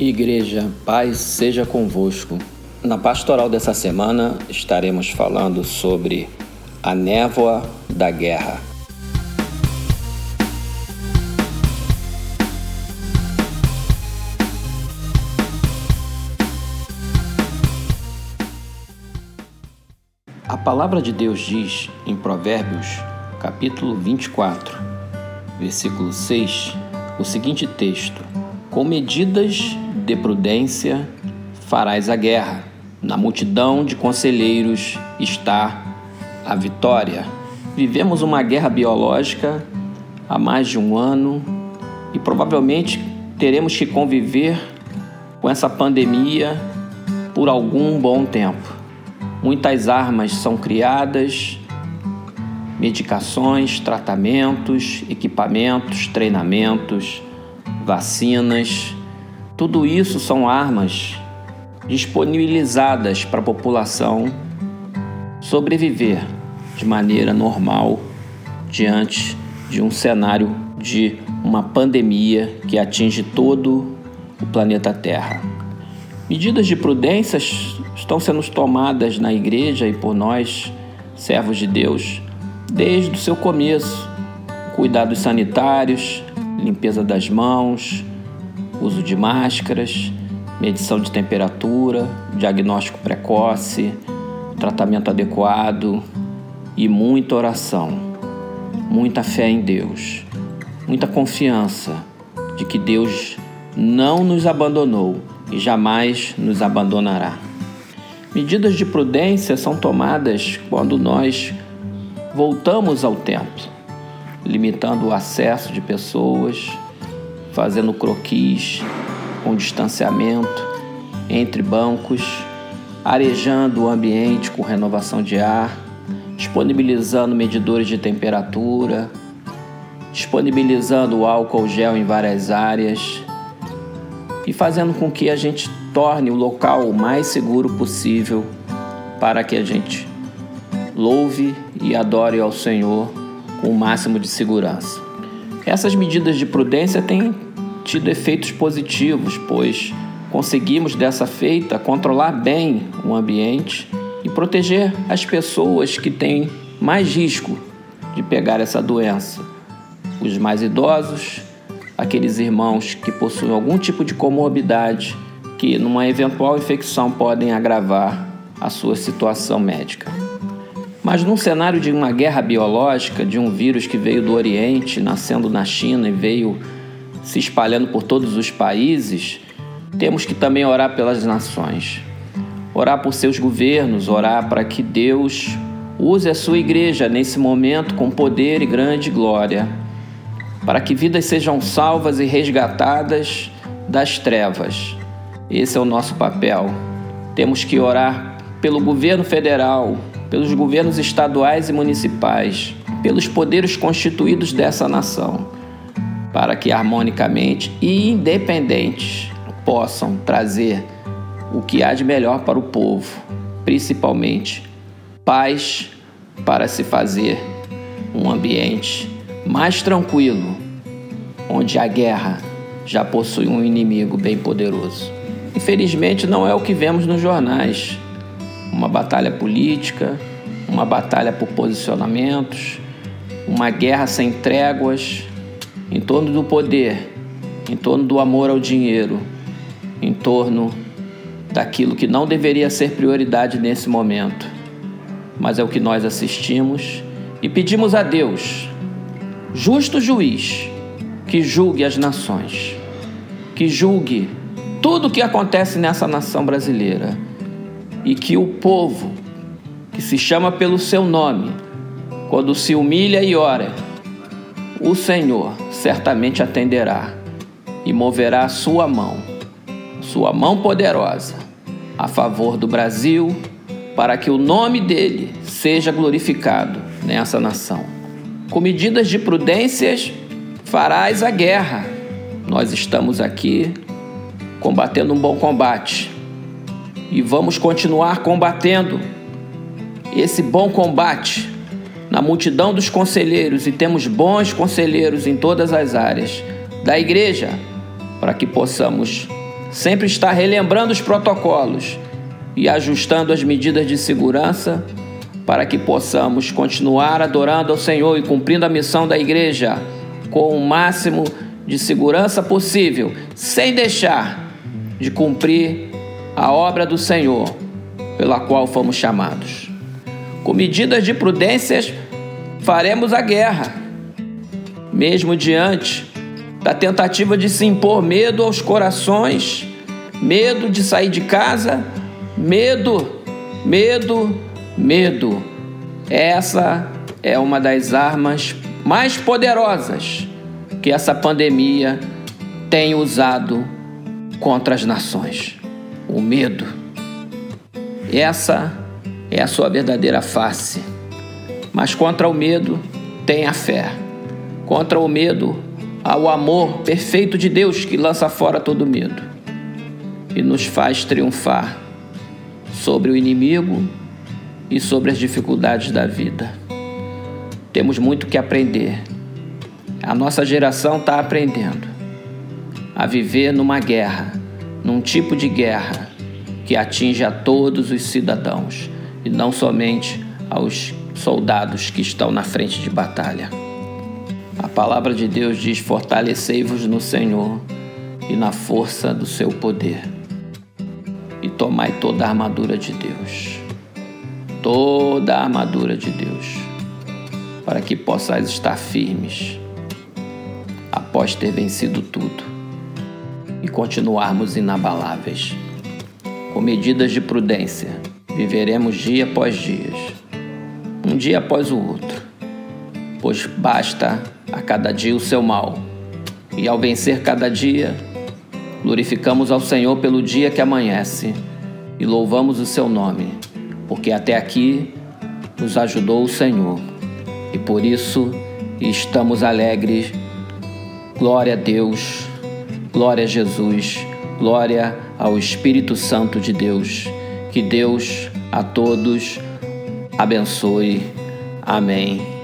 Igreja, paz seja convosco. Na pastoral dessa semana estaremos falando sobre a névoa da guerra. A palavra de Deus diz em Provérbios, capítulo 24, versículo 6, o seguinte texto: Com medidas de prudência farás a guerra. Na multidão de conselheiros está a vitória. Vivemos uma guerra biológica há mais de um ano e provavelmente teremos que conviver com essa pandemia por algum bom tempo. Muitas armas são criadas, medicações, tratamentos, equipamentos, treinamentos, vacinas tudo isso são armas disponibilizadas para a população sobreviver de maneira normal diante de um cenário de uma pandemia que atinge todo o planeta Terra. Medidas de prudência estão sendo tomadas na igreja e por nós, servos de Deus, desde o seu começo. Cuidados sanitários, limpeza das mãos, uso de máscaras, medição de temperatura, diagnóstico precoce, tratamento adequado e muita oração, muita fé em Deus, muita confiança de que Deus não nos abandonou e jamais nos abandonará. Medidas de prudência são tomadas quando nós voltamos ao templo, limitando o acesso de pessoas fazendo croquis com distanciamento entre bancos, arejando o ambiente com renovação de ar, disponibilizando medidores de temperatura, disponibilizando álcool gel em várias áreas e fazendo com que a gente torne o local o mais seguro possível para que a gente louve e adore ao Senhor com o máximo de segurança. Essas medidas de prudência têm tido efeitos positivos, pois conseguimos dessa feita controlar bem o ambiente e proteger as pessoas que têm mais risco de pegar essa doença. Os mais idosos, aqueles irmãos que possuem algum tipo de comorbidade que numa eventual infecção podem agravar a sua situação médica. Mas num cenário de uma guerra biológica, de um vírus que veio do Oriente, nascendo na China e veio se espalhando por todos os países, temos que também orar pelas nações. Orar por seus governos, orar para que Deus use a sua igreja nesse momento com poder e grande glória, para que vidas sejam salvas e resgatadas das trevas. Esse é o nosso papel. Temos que orar pelo governo federal, pelos governos estaduais e municipais, pelos poderes constituídos dessa nação para que harmonicamente e independentes possam trazer o que há de melhor para o povo, principalmente paz para se fazer um ambiente mais tranquilo, onde a guerra já possui um inimigo bem poderoso. Infelizmente, não é o que vemos nos jornais. Uma batalha política, uma batalha por posicionamentos, uma guerra sem tréguas, em torno do poder, em torno do amor ao dinheiro, em torno daquilo que não deveria ser prioridade nesse momento, mas é o que nós assistimos e pedimos a Deus, justo juiz, que julgue as nações, que julgue tudo o que acontece nessa nação brasileira e que o povo que se chama pelo seu nome, quando se humilha e ora, o Senhor certamente atenderá e moverá a sua mão, sua mão poderosa, a favor do Brasil, para que o nome dele seja glorificado nessa nação. Com medidas de prudências farás a guerra. Nós estamos aqui combatendo um bom combate e vamos continuar combatendo esse bom combate na multidão dos conselheiros. E temos bons conselheiros em todas as áreas da igreja, para que possamos sempre estar relembrando os protocolos e ajustando as medidas de segurança para que possamos continuar adorando ao Senhor e cumprindo a missão da igreja com o máximo de segurança possível, sem deixar de cumprir a obra do Senhor pela qual fomos chamados. Com medidas de prudências, faremos a guerra, mesmo diante da tentativa de se impor medo aos corações, medo de sair de casa, medo, medo, medo. Essa é uma das armas mais poderosas que essa pandemia tem usado contra as nações. O medo. Essa é a sua verdadeira face. Mas contra o medo tem a fé. Contra o medo há o amor perfeito de Deus que lança fora todo medo e nos faz triunfar sobre o inimigo e sobre as dificuldades da vida. Temos muito que aprender. A nossa geração está aprendendo a viver numa guerra, num tipo de guerra que atinge a todos os cidadãos e não somente aos soldados que estão na frente de batalha. A palavra de Deus diz: Fortalecei-vos no Senhor e na força do seu poder, e tomai toda a armadura de Deus toda a armadura de Deus, para que possais estar firmes após ter vencido tudo e continuarmos inabaláveis. Com medidas de prudência, viveremos dia após dia, um dia após o outro, pois basta a cada dia o seu mal, e ao vencer cada dia, glorificamos ao Senhor pelo dia que amanhece e louvamos o seu nome porque até aqui nos ajudou o Senhor e por isso estamos alegres. Glória a Deus, glória a Jesus, glória ao Espírito Santo de Deus. Que Deus a todos abençoe. Amém